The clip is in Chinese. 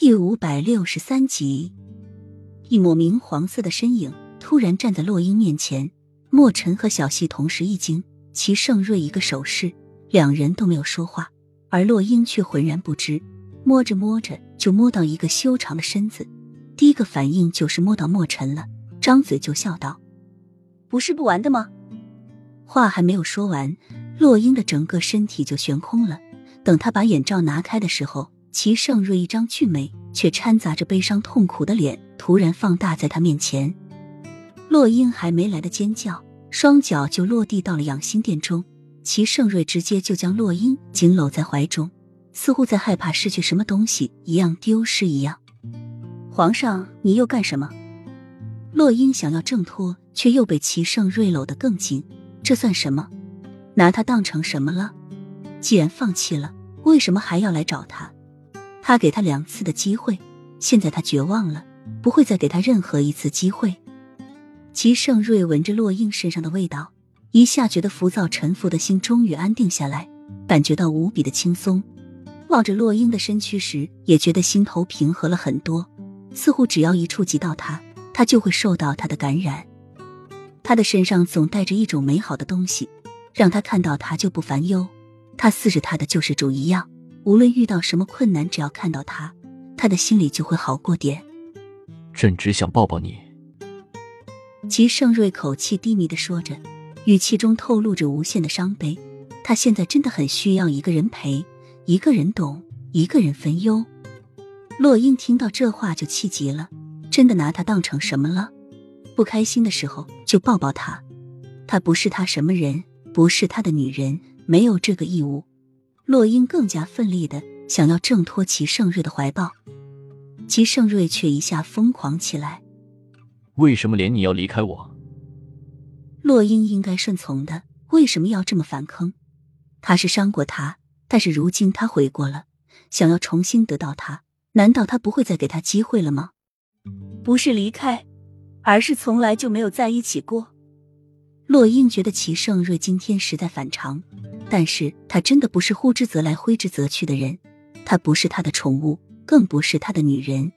第五百六十三集，一抹明黄色的身影突然站在洛英面前。莫尘和小希同时一惊，齐盛瑞一个手势，两人都没有说话，而洛英却浑然不知。摸着摸着，就摸到一个修长的身子，第一个反应就是摸到莫尘了，张嘴就笑道：“不是不玩的吗？”话还没有说完，洛英的整个身体就悬空了。等他把眼罩拿开的时候。齐盛瑞一张俊美却掺杂着悲伤痛苦的脸突然放大在他面前，洛英还没来得尖叫，双脚就落地到了养心殿中。齐盛瑞直接就将洛英紧搂在怀中，似乎在害怕失去什么东西一样丢失一样。皇上，你又干什么？洛英想要挣脱，却又被齐盛瑞搂得更紧。这算什么？拿他当成什么了？既然放弃了，为什么还要来找他？他给他两次的机会，现在他绝望了，不会再给他任何一次机会。齐盛瑞闻着洛英身上的味道，一下觉得浮躁沉浮的心终于安定下来，感觉到无比的轻松。望着洛英的身躯时，也觉得心头平和了很多，似乎只要一触及到他，他就会受到他的感染。他的身上总带着一种美好的东西，让他看到他就不烦忧，他似是他的救世主一样。无论遇到什么困难，只要看到他，他的心里就会好过点。朕只想抱抱你。齐盛瑞口气低迷的说着，语气中透露着无限的伤悲。他现在真的很需要一个人陪，一个人懂，一个人分忧。洛英听到这话就气急了，真的拿他当成什么了？不开心的时候就抱抱他，他不是他什么人，不是他的女人，没有这个义务。洛英更加奋力的想要挣脱齐盛瑞的怀抱，齐盛瑞却一下疯狂起来。为什么连你要离开我？洛英应该顺从的，为什么要这么反坑？他是伤过他，但是如今他悔过了，想要重新得到他，难道他不会再给他机会了吗？不是离开，而是从来就没有在一起过。洛英觉得齐盛瑞今天实在反常。但是他真的不是呼之则来挥之则去的人，他不是他的宠物，更不是他的女人。